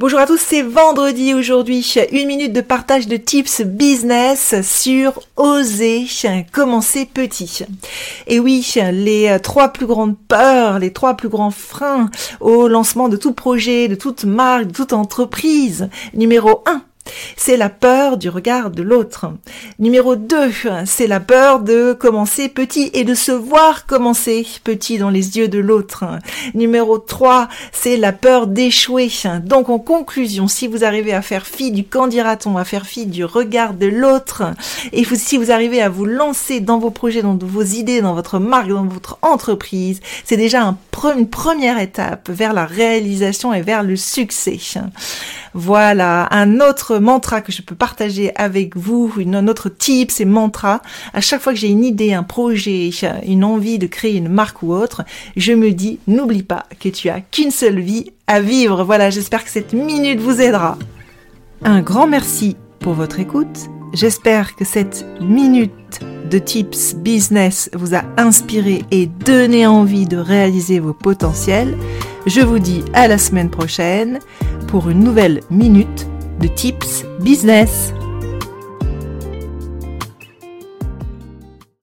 Bonjour à tous, c'est vendredi aujourd'hui. Une minute de partage de tips business sur oser commencer petit. Et oui, les trois plus grandes peurs, les trois plus grands freins au lancement de tout projet, de toute marque, de toute entreprise. Numéro 1, c'est la peur du regard de l'autre. Numéro 2, c'est la peur de commencer petit et de se voir commencer petit dans les yeux de l'autre. Numéro 3, c'est la peur d'échouer. Donc en conclusion, si vous arrivez à faire fi du candidaton, à faire fi du regard de l'autre, et si vous arrivez à vous lancer dans vos projets, dans vos idées, dans votre marque, dans votre entreprise, c'est déjà une première étape vers la réalisation et vers le succès. Voilà, un autre mantra que je peux partager avec vous, une, autre type, c'est mantra. À chaque fois que j'ai une idée, un projet, une envie de créer une marque ou autre, je me dis, n'oublie pas que tu as qu'une seule vie à vivre. Voilà, j'espère que cette minute vous aidera. Un grand merci pour votre écoute. J'espère que cette minute de tips business vous a inspiré et donné envie de réaliser vos potentiels. Je vous dis à la semaine prochaine pour une nouvelle minute de tips business.